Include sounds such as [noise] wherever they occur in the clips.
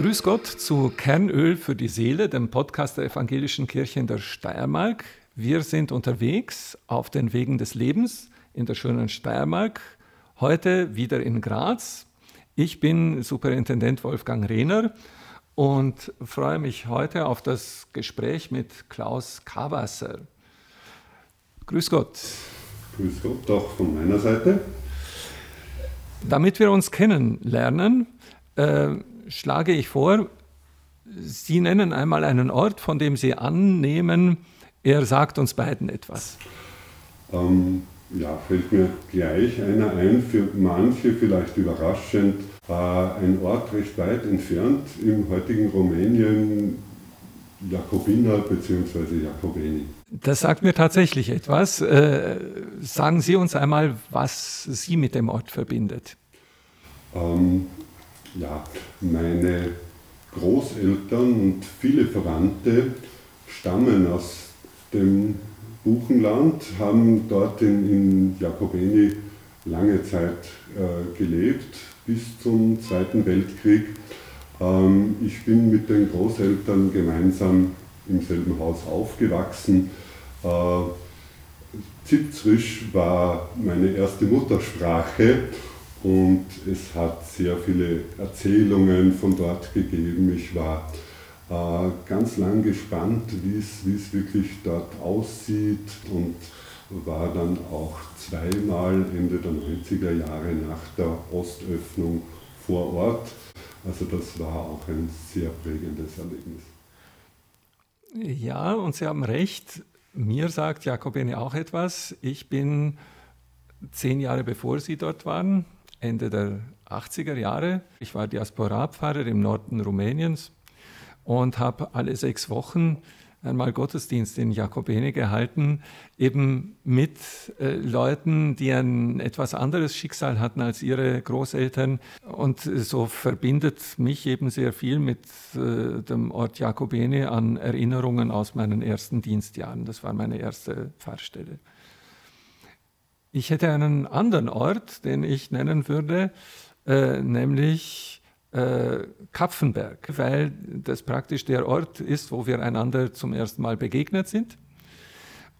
Grüß Gott zu Kernöl für die Seele, dem Podcast der Evangelischen Kirche in der Steiermark. Wir sind unterwegs auf den Wegen des Lebens in der schönen Steiermark, heute wieder in Graz. Ich bin Superintendent Wolfgang Rehner und freue mich heute auf das Gespräch mit Klaus Kawasser. Grüß Gott. Grüß Gott, auch von meiner Seite. Damit wir uns kennenlernen, äh, schlage ich vor, Sie nennen einmal einen Ort, von dem Sie annehmen, er sagt uns beiden etwas. Ähm, ja, fällt mir gleich einer ein, für manche vielleicht überraschend, äh, ein Ort recht weit entfernt im heutigen Rumänien, Jakobina bzw. Jakobeni. Das sagt mir tatsächlich etwas. Äh, sagen Sie uns einmal, was Sie mit dem Ort verbindet. Ähm, ja, meine Großeltern und viele Verwandte stammen aus dem Buchenland, haben dort in, in Jakobeni lange Zeit äh, gelebt, bis zum Zweiten Weltkrieg. Ähm, ich bin mit den Großeltern gemeinsam im selben Haus aufgewachsen. Äh, Zipzrisch war meine erste Muttersprache und es hat sehr viele Erzählungen von dort gegeben. Ich war äh, ganz lang gespannt, wie es wirklich dort aussieht und war dann auch zweimal Ende der 90er Jahre nach der Ostöffnung vor Ort. Also das war auch ein sehr prägendes Erlebnis. Ja, und Sie haben recht. Mir sagt Jakobine auch etwas. Ich bin zehn Jahre bevor Sie dort waren, Ende der 80er Jahre. Ich war Diasporapfarrer im Norden Rumäniens und habe alle sechs Wochen einmal Gottesdienst in Jakobene gehalten, eben mit äh, Leuten, die ein etwas anderes Schicksal hatten als ihre Großeltern. Und so verbindet mich eben sehr viel mit äh, dem Ort Jakobene an Erinnerungen aus meinen ersten Dienstjahren. Das war meine erste Pfarrstelle. Ich hätte einen anderen Ort, den ich nennen würde, äh, nämlich äh, Kapfenberg, weil das praktisch der Ort ist, wo wir einander zum ersten Mal begegnet sind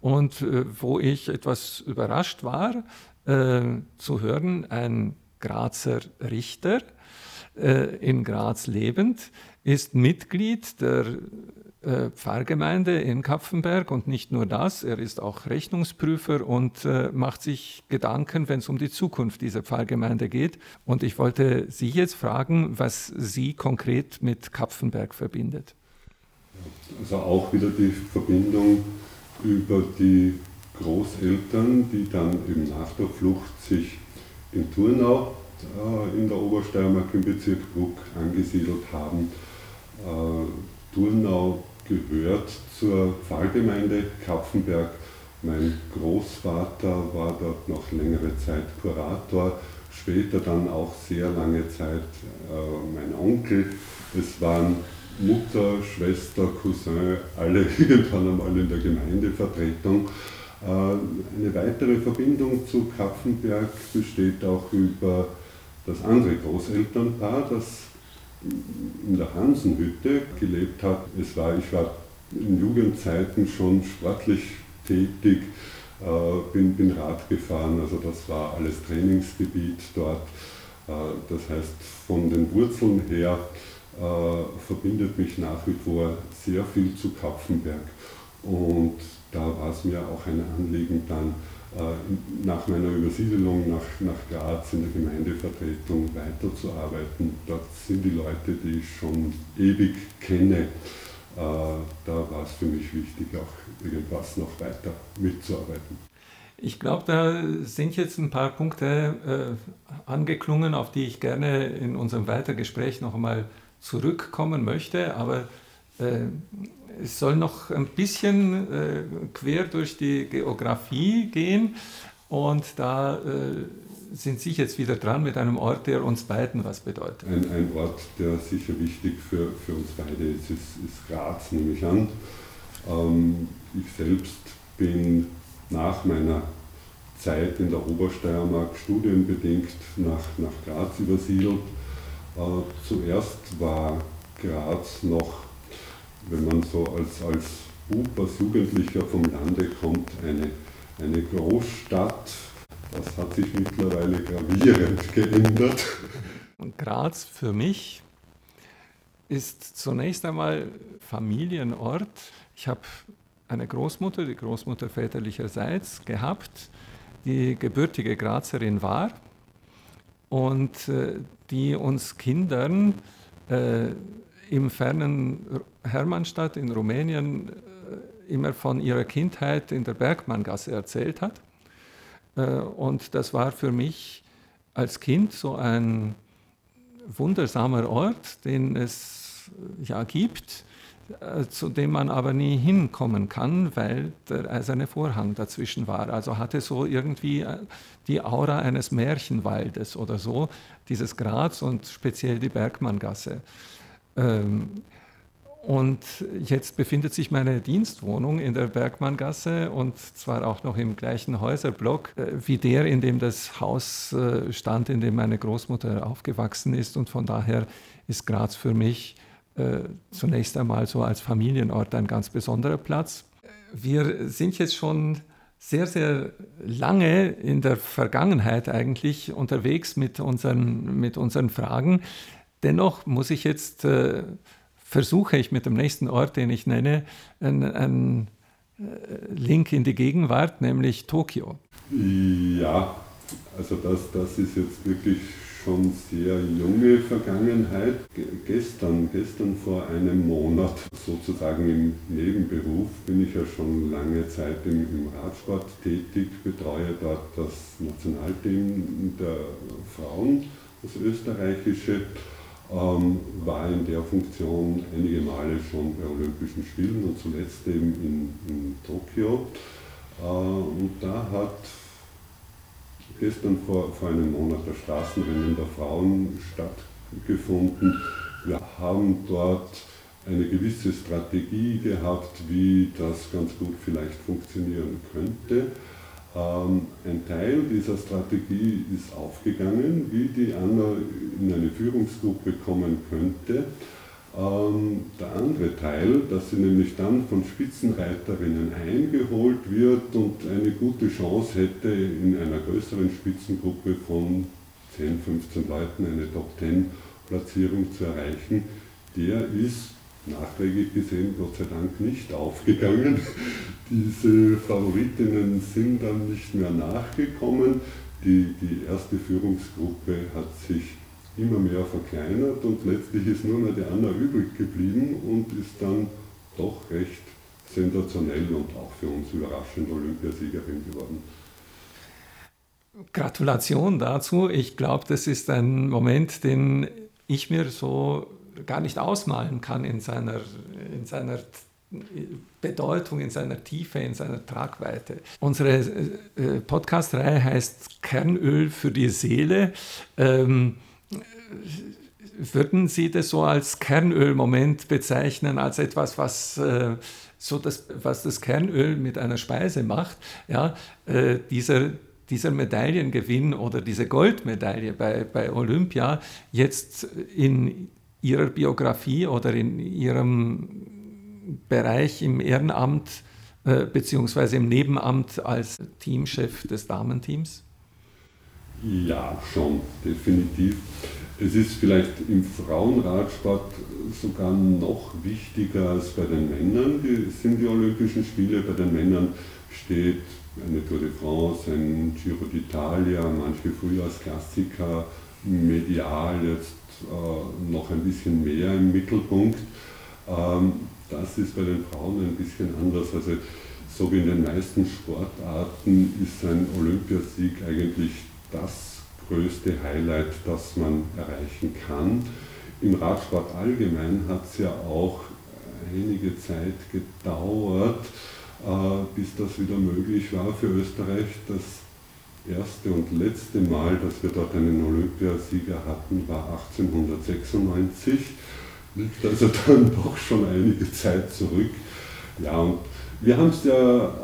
und äh, wo ich etwas überrascht war äh, zu hören, ein Grazer Richter äh, in Graz lebend ist Mitglied der äh, Pfarrgemeinde in Kapfenberg und nicht nur das, er ist auch Rechnungsprüfer und äh, macht sich Gedanken, wenn es um die Zukunft dieser Pfarrgemeinde geht. Und ich wollte Sie jetzt fragen, was Sie konkret mit Kapfenberg verbindet. Also auch wieder die Verbindung über die Großeltern, die dann eben nach der Flucht sich in Turnau äh, in der Obersteiermark im Bezirk Bruck angesiedelt haben. Äh, Turnau gehört zur Pfarrgemeinde Kapfenberg. Mein Großvater war dort noch längere Zeit Kurator, später dann auch sehr lange Zeit äh, mein Onkel. Es waren Mutter, Schwester, Cousin, alle [laughs] irgendwann einmal in der Gemeindevertretung. Äh, eine weitere Verbindung zu Kapfenberg besteht auch über das andere Großelternpaar, das in der Hansenhütte gelebt hat. Es war, ich war in Jugendzeiten schon sportlich tätig, äh, bin, bin Rad gefahren, also das war alles Trainingsgebiet dort. Äh, das heißt, von den Wurzeln her äh, verbindet mich nach wie vor sehr viel zu Kapfenberg. Und da war es mir auch ein Anliegen, dann äh, nach meiner Übersiedelung nach, nach Graz in der Gemeindevertretung weiterzuarbeiten. Dort sind die Leute, die ich schon ewig kenne. Äh, da war es für mich wichtig, auch irgendwas noch weiter mitzuarbeiten. Ich glaube, da sind jetzt ein paar Punkte äh, angeklungen, auf die ich gerne in unserem Weitergespräch noch einmal zurückkommen möchte. Aber es soll noch ein bisschen äh, quer durch die Geografie gehen und da äh, sind Sie jetzt wieder dran mit einem Ort, der uns beiden was bedeutet. Ein, ein Ort, der sicher wichtig für, für uns beide ist, ist, ist Graz, nehme ich an. Ähm, ich selbst bin nach meiner Zeit in der Obersteiermark studienbedingt nach, nach Graz übersiedelt. Äh, zuerst war Graz noch, wenn man so als, als Bub, als Jugendlicher vom Lande kommt, eine, eine Großstadt. Das hat sich mittlerweile gravierend geändert. Graz für mich ist zunächst einmal Familienort. Ich habe eine Großmutter, die Großmutter väterlicherseits, gehabt, die gebürtige Grazerin war und äh, die uns Kindern äh, im fernen Hermannstadt in Rumänien äh, immer von ihrer Kindheit in der Bergmanngasse erzählt hat. Äh, und das war für mich als Kind so ein wundersamer Ort, den es ja gibt, äh, zu dem man aber nie hinkommen kann, weil der eiserne Vorhang dazwischen war. Also hatte so irgendwie äh, die Aura eines Märchenwaldes oder so, dieses Graz und speziell die Bergmanngasse. Ähm, und jetzt befindet sich meine Dienstwohnung in der Bergmanngasse und zwar auch noch im gleichen Häuserblock äh, wie der, in dem das Haus stand, in dem meine Großmutter aufgewachsen ist. Und von daher ist Graz für mich äh, zunächst einmal so als Familienort ein ganz besonderer Platz. Wir sind jetzt schon sehr, sehr lange in der Vergangenheit eigentlich unterwegs mit unseren, mit unseren Fragen. Dennoch muss ich jetzt, äh, versuche ich mit dem nächsten Ort, den ich nenne, einen äh, Link in die Gegenwart, nämlich Tokio. Ja, also das, das ist jetzt wirklich schon sehr junge Vergangenheit. Gestern, gestern vor einem Monat, sozusagen im Nebenberuf, bin ich ja schon lange Zeit im, im Radsport tätig, betreue dort das Nationalteam der Frauen, das österreichische. Ähm, war in der Funktion einige Male schon bei Olympischen Spielen und zuletzt eben in, in Tokio. Äh, und da hat gestern vor, vor einem Monat das Straßenrennen der Frauen stattgefunden. Wir haben dort eine gewisse Strategie gehabt, wie das ganz gut vielleicht funktionieren könnte. Ähm, ein Teil dieser Strategie ist aufgegangen, wie die Anna in eine Führungsgruppe kommen könnte. Ähm, der andere Teil, dass sie nämlich dann von Spitzenreiterinnen eingeholt wird und eine gute Chance hätte, in einer größeren Spitzengruppe von 10, 15 Leuten eine Top-10-Platzierung zu erreichen, der ist nachträglich gesehen Gott sei Dank nicht aufgegangen. [laughs] Diese Favoritinnen sind dann nicht mehr nachgekommen. Die, die erste Führungsgruppe hat sich immer mehr verkleinert und letztlich ist nur mehr die Anna übrig geblieben und ist dann doch recht sensationell und auch für uns überraschend Olympiasiegerin geworden. Gratulation dazu. Ich glaube, das ist ein Moment, den ich mir so gar nicht ausmalen kann in seiner, in seiner Bedeutung, in seiner Tiefe, in seiner Tragweite. Unsere äh, Podcast-Reihe heißt Kernöl für die Seele. Ähm, würden Sie das so als Kernölmoment bezeichnen, als etwas, was, äh, so das, was das Kernöl mit einer Speise macht? Ja, äh, dieser, dieser Medaillengewinn oder diese Goldmedaille bei, bei Olympia jetzt in Ihrer Biografie oder in Ihrem Bereich im Ehrenamt äh, beziehungsweise im Nebenamt als Teamchef des Damenteams? Ja, schon, definitiv. Es ist vielleicht im Frauenradsport sogar noch wichtiger als bei den Männern. Die sind die Olympischen Spiele. Bei den Männern steht eine Tour de France, ein Giro d'Italia, manche Frühjahrsklassiker, medial jetzt äh, noch ein bisschen mehr im Mittelpunkt. Ähm, das ist bei den Frauen ein bisschen anders. Also so wie in den meisten Sportarten ist ein Olympiasieg eigentlich das größte Highlight, das man erreichen kann. Im Radsport allgemein hat es ja auch einige Zeit gedauert, bis das wieder möglich war für Österreich, dass erste und letzte Mal, dass wir dort einen Olympiasieger hatten, war 1896. Liegt also [laughs] dann doch schon einige Zeit zurück. Ja, und wir haben es ja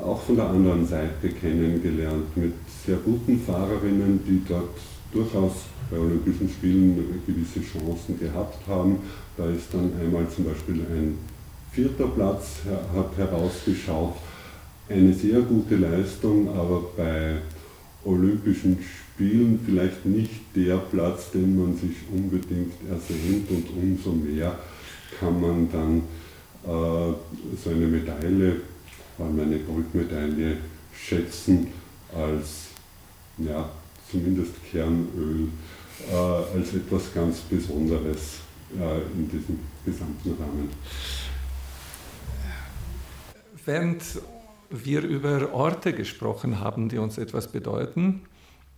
auch von der anderen Seite kennengelernt mit sehr guten Fahrerinnen, die dort durchaus bei Olympischen Spielen gewisse Chancen gehabt haben. Da ist dann einmal zum Beispiel ein vierter Platz hat herausgeschaut. Eine sehr gute Leistung, aber bei Olympischen Spielen vielleicht nicht der Platz, den man sich unbedingt ersehnt und umso mehr kann man dann äh, so eine Medaille, vor allem eine Goldmedaille, schätzen als ja, zumindest Kernöl, äh, als etwas ganz Besonderes äh, in diesem gesamten Rahmen. Während wir über Orte gesprochen haben, die uns etwas bedeuten,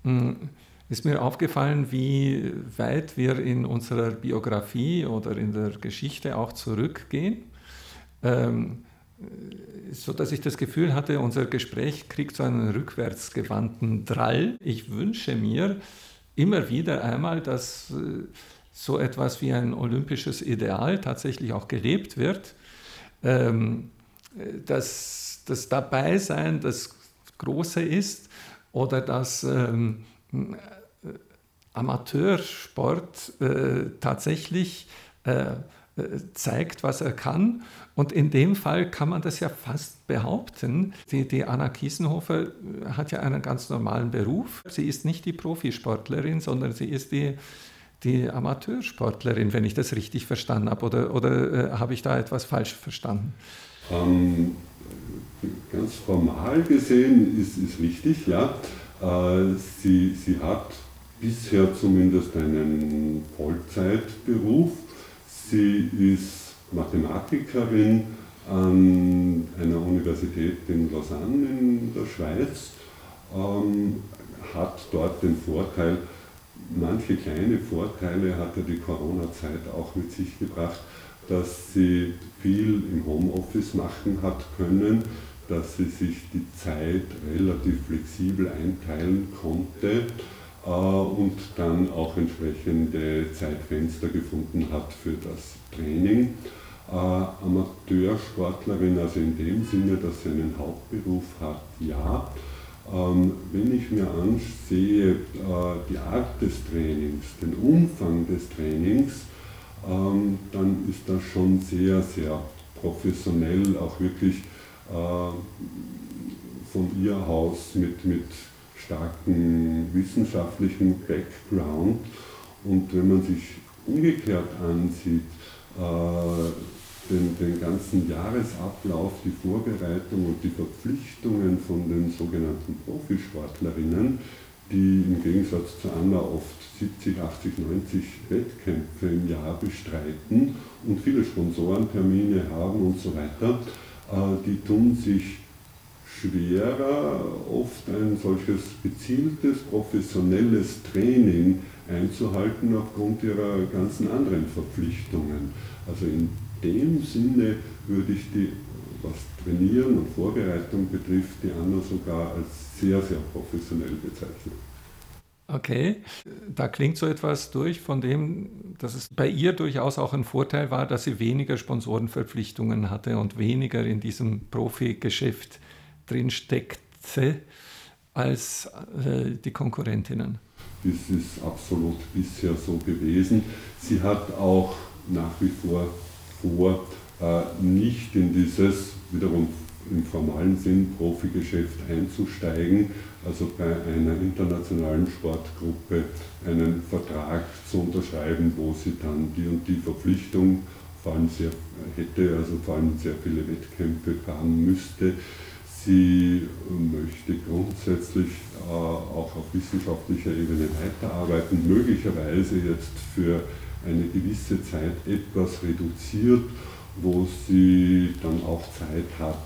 hm, ist mir aufgefallen, wie weit wir in unserer Biografie oder in der Geschichte auch zurückgehen. Ähm, so dass ich das Gefühl hatte, unser Gespräch kriegt so einen rückwärtsgewandten Drall. Ich wünsche mir immer wieder einmal, dass äh, so etwas wie ein olympisches Ideal tatsächlich auch gelebt wird. Ähm, dass das Dabeisein das Große ist oder dass ähm, Amateursport äh, tatsächlich äh, zeigt, was er kann. Und in dem Fall kann man das ja fast behaupten. Die, die, Anna Kiesenhofer hat ja einen ganz normalen Beruf. Sie ist nicht die Profisportlerin, sondern sie ist die, die Amateursportlerin, wenn ich das richtig verstanden habe. Oder, oder äh, habe ich da etwas falsch verstanden? Ähm, ganz formal gesehen ist es richtig, ja. Äh, sie, sie hat bisher zumindest einen Vollzeitberuf. Sie ist Mathematikerin an einer Universität in Lausanne in der Schweiz, ähm, hat dort den Vorteil, manche kleine Vorteile hat ja die Corona-Zeit auch mit sich gebracht, dass sie viel im Homeoffice machen hat können, dass sie sich die Zeit relativ flexibel einteilen konnte äh, und dann auch entsprechende Zeitfenster gefunden hat für das Training. Äh, Amateursportlerin, also in dem Sinne, dass sie einen Hauptberuf hat, ja. Ähm, wenn ich mir ansehe, äh, die Art des Trainings, den Umfang des Trainings, ähm, dann ist das schon sehr, sehr professionell, auch wirklich äh, von ihr Haus mit, mit starkem wissenschaftlichen Background. Und wenn man sich umgekehrt ansieht, äh, den, den, ganzen Jahresablauf, die Vorbereitung und die Verpflichtungen von den sogenannten Profisportlerinnen, die im Gegensatz zu Anna oft 70, 80, 90 Wettkämpfe im Jahr bestreiten und viele Sponsorentermine haben und so weiter, äh, die tun sich schwerer, oft ein solches gezieltes, professionelles Training einzuhalten aufgrund ihrer ganzen anderen Verpflichtungen. Also in dem Sinne würde ich die, was Trainieren und Vorbereitung betrifft, die Anna sogar als sehr, sehr professionell bezeichnen. Okay, da klingt so etwas durch von dem, dass es bei ihr durchaus auch ein Vorteil war, dass sie weniger Sponsorenverpflichtungen hatte und weniger in diesem Profi-Geschäft drin steckte als äh, die Konkurrentinnen. Das ist absolut bisher so gewesen. Sie hat auch nach wie vor vor, äh, nicht in dieses wiederum im formalen Sinn Profigeschäft einzusteigen, also bei einer internationalen Sportgruppe einen Vertrag zu unterschreiben, wo sie dann die und die Verpflichtung vor allem sehr, hätte, also vor allem sehr viele Wettkämpfe fahren müsste. Sie möchte grundsätzlich äh, auch auf wissenschaftlicher Ebene weiterarbeiten, möglicherweise jetzt für eine gewisse Zeit etwas reduziert, wo sie dann auch Zeit hat,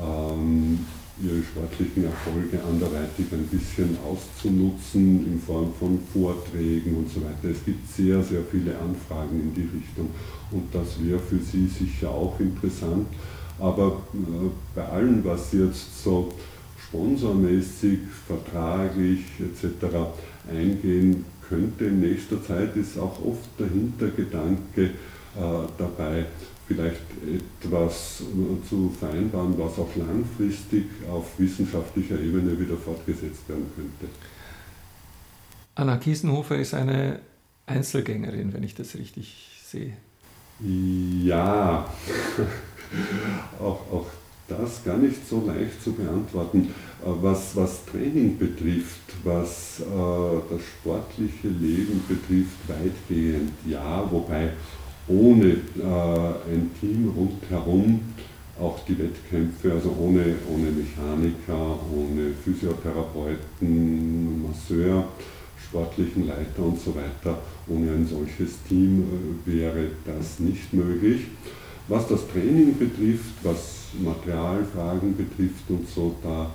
ähm, ihre sportlichen Erfolge anderweitig ein bisschen auszunutzen in Form von Vorträgen und so weiter. Es gibt sehr, sehr viele Anfragen in die Richtung und das wäre für Sie sicher auch interessant. Aber äh, bei allem, was jetzt so sponsormäßig, vertraglich etc. eingehen könnte. In nächster Zeit ist auch oft der Hintergedanke äh, dabei, vielleicht etwas zu vereinbaren, was auch langfristig auf wissenschaftlicher Ebene wieder fortgesetzt werden könnte. Anna Kiesenhofer ist eine Einzelgängerin, wenn ich das richtig sehe. Ja, [laughs] auch, auch das gar nicht so leicht zu beantworten. Was, was Training betrifft, was äh, das sportliche Leben betrifft, weitgehend ja, wobei ohne äh, ein Team rundherum auch die Wettkämpfe, also ohne, ohne Mechaniker, ohne Physiotherapeuten, Masseur, sportlichen Leiter und so weiter, ohne ein solches Team äh, wäre das nicht möglich. Was das Training betrifft, was Materialfragen betrifft und so, da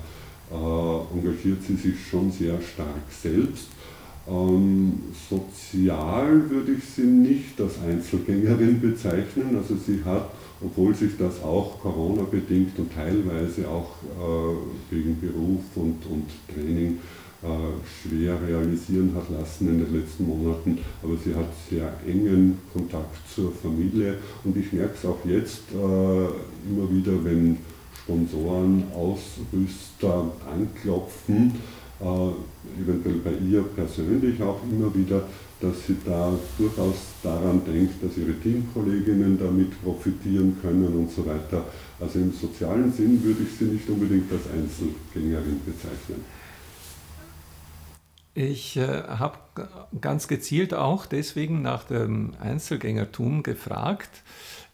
äh, engagiert sie sich schon sehr stark selbst. Ähm, sozial würde ich sie nicht als Einzelgängerin bezeichnen. Also sie hat, obwohl sich das auch Corona-bedingt und teilweise auch äh, wegen Beruf und, und Training äh, schwer realisieren hat lassen in den letzten Monaten, aber sie hat sehr engen Kontakt zur Familie und ich merke es auch jetzt äh, immer wieder, wenn Sponsoren, Ausrüster anklopfen, äh, eventuell bei ihr persönlich auch immer wieder, dass sie da durchaus daran denkt, dass ihre Teamkolleginnen damit profitieren können und so weiter. Also im sozialen Sinn würde ich sie nicht unbedingt als Einzelgängerin bezeichnen. Ich äh, habe ganz gezielt auch deswegen nach dem Einzelgängertum gefragt,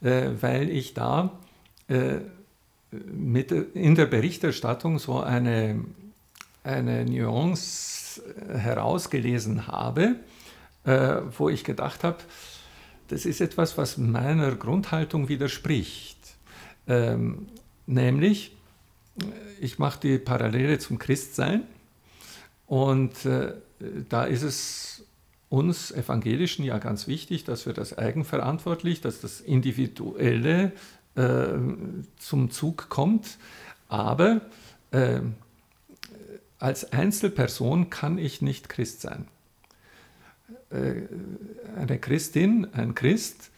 äh, weil ich da äh, mit, in der Berichterstattung so eine, eine Nuance herausgelesen habe, äh, wo ich gedacht habe, das ist etwas, was meiner Grundhaltung widerspricht. Ähm, nämlich, ich mache die Parallele zum Christsein und äh, da ist es uns Evangelischen ja ganz wichtig, dass wir das eigenverantwortlich, dass das Individuelle äh, zum Zug kommt. Aber äh, als Einzelperson kann ich nicht Christ sein. Äh, eine Christin, ein Christ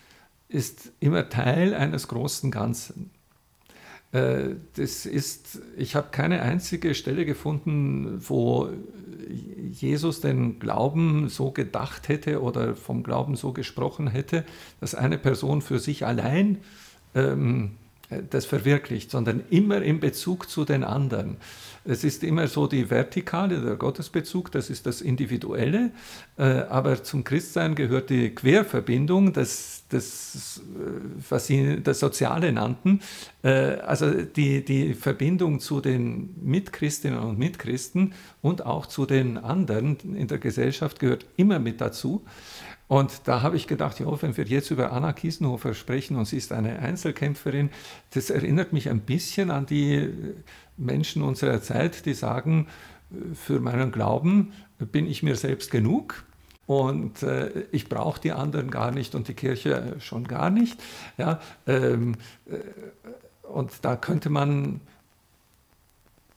ist immer Teil eines großen Ganzen. Äh, das ist, ich habe keine einzige Stelle gefunden, wo Jesus den Glauben so gedacht hätte oder vom Glauben so gesprochen hätte, dass eine Person für sich allein ähm, das verwirklicht, sondern immer in Bezug zu den anderen. Es ist immer so die Vertikale, der Gottesbezug, das ist das Individuelle, äh, aber zum Christsein gehört die Querverbindung, das, das äh, was Sie das Soziale nannten, äh, also die, die Verbindung zu den Mitchristinnen und Mitchristen und auch zu den anderen in der Gesellschaft gehört immer mit dazu. Und da habe ich gedacht, ja, wenn wir jetzt über Anna Kiesenhofer sprechen und sie ist eine Einzelkämpferin, das erinnert mich ein bisschen an die Menschen unserer Zeit, die sagen, für meinen Glauben bin ich mir selbst genug und äh, ich brauche die anderen gar nicht und die Kirche schon gar nicht. Ja, ähm, äh, und da könnte man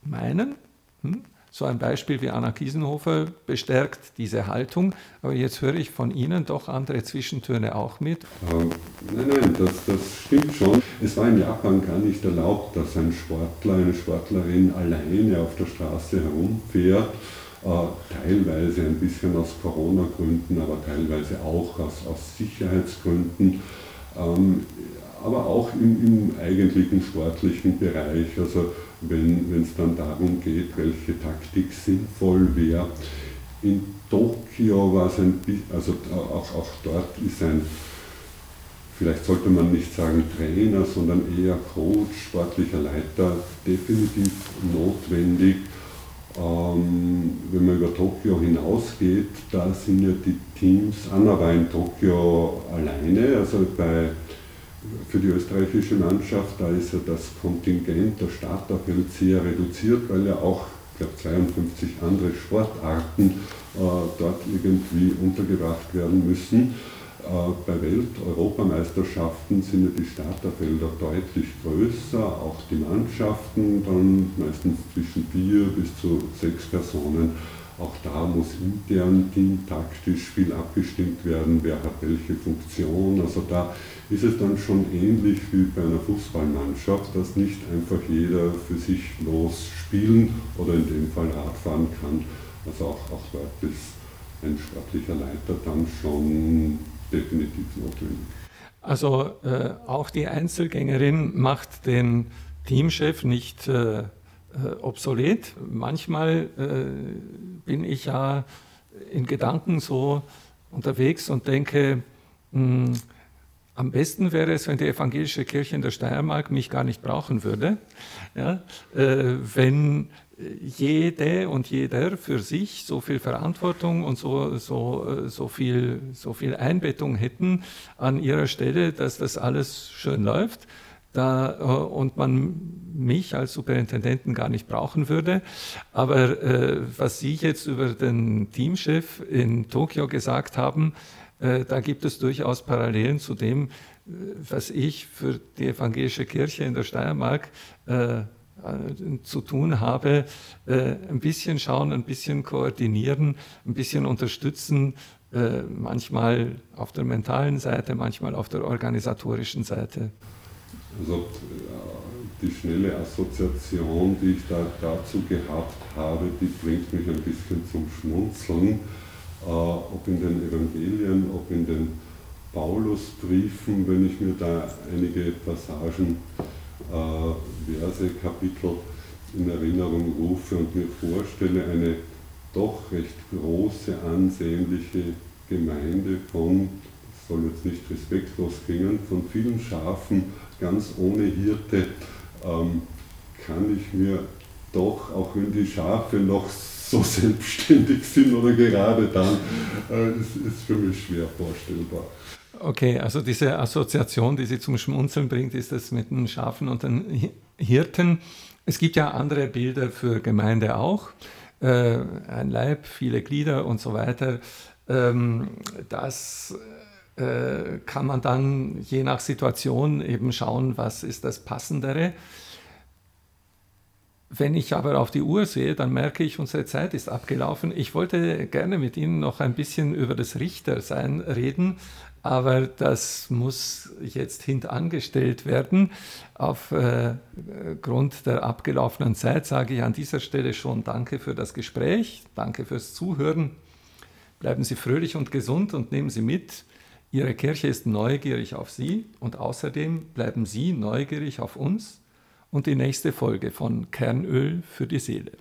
meinen, hm, so ein Beispiel wie Anna Kiesenhofer bestärkt diese Haltung, aber jetzt höre ich von Ihnen doch andere Zwischentöne auch mit. Ähm, nein, nein, das, das stimmt schon. Es war in Japan gar nicht erlaubt, dass ein Sportler, eine Sportlerin alleine auf der Straße herumfährt. Äh, teilweise ein bisschen aus Corona-Gründen, aber teilweise auch aus, aus Sicherheitsgründen. Ähm, aber auch im, im eigentlichen sportlichen Bereich. Also wenn es dann darum geht, welche Taktik sinnvoll wäre. In Tokio war es ein bisschen, also auch, auch dort ist ein, vielleicht sollte man nicht sagen Trainer, sondern eher Coach, sportlicher Leiter definitiv notwendig. Ähm, wenn man über Tokio hinausgeht, da sind ja die Teams, Anna war in Tokio alleine, also bei für die österreichische Mannschaft, da ist ja das Kontingent der Starterfeld sehr reduziert, weil ja auch, ich glaube, 52 andere Sportarten äh, dort irgendwie untergebracht werden müssen. Äh, bei Welt-Europameisterschaften sind ja die Starterfelder deutlich größer, auch die Mannschaften dann meistens zwischen vier bis zu sechs Personen. Auch da muss intern teamtaktisch viel abgestimmt werden, wer hat welche Funktion. Also da ist es dann schon ähnlich wie bei einer Fußballmannschaft, dass nicht einfach jeder für sich los spielen oder in dem Fall Radfahren kann. Also auch, auch dort ist ein sportlicher Leiter dann schon definitiv notwendig. Also äh, auch die Einzelgängerin macht den Teamchef nicht äh, äh obsolet. Manchmal äh, bin ich ja in Gedanken so unterwegs und denke, mh, hm, am besten wäre es, wenn die evangelische Kirche in der Steiermark mich gar nicht brauchen würde, ja, äh, wenn jede und jeder für sich so viel Verantwortung und so, so, so, viel, so viel Einbettung hätten an ihrer Stelle, dass das alles schön läuft da, äh, und man mich als Superintendenten gar nicht brauchen würde. Aber äh, was Sie jetzt über den Teamchef in Tokio gesagt haben, äh, da gibt es durchaus Parallelen zu dem, äh, was ich für die evangelische Kirche in der Steiermark äh, äh, zu tun habe, äh, ein bisschen schauen, ein bisschen koordinieren, ein bisschen unterstützen, äh, manchmal auf der mentalen Seite, manchmal auf der organisatorischen Seite. Also die schnelle Assoziation, die ich da dazu gehabt habe, die bringt mich ein bisschen zum Schmunzeln, ob in den Evangelien, ob in den Paulusbriefen, wenn ich mir da einige Passagen äh, Verse, Kapitel in Erinnerung rufe und mir vorstelle, eine doch recht große, ansehnliche Gemeinde von, das soll jetzt nicht respektlos klingen, von vielen Schafen, ganz ohne Hirte, ähm, kann ich mir doch, auch wenn die Schafe noch so [laughs] selbstständig sind oder gerade dann, äh, ist, ist für mich schwer vorstellbar. Okay, also diese Assoziation, die Sie zum Schmunzeln bringt, ist das mit den Schafen und den Hirten. Es gibt ja andere Bilder für Gemeinde auch. Äh, ein Leib, viele Glieder und so weiter. Ähm, das äh, kann man dann je nach Situation eben schauen, was ist das Passendere. Wenn ich aber auf die Uhr sehe, dann merke ich, unsere Zeit ist abgelaufen. Ich wollte gerne mit Ihnen noch ein bisschen über das Richtersein reden, aber das muss jetzt hintangestellt werden. Aufgrund äh, der abgelaufenen Zeit sage ich an dieser Stelle schon Danke für das Gespräch, danke fürs Zuhören. Bleiben Sie fröhlich und gesund und nehmen Sie mit, Ihre Kirche ist neugierig auf Sie und außerdem bleiben Sie neugierig auf uns und die nächste Folge von Kernöl für die Seele.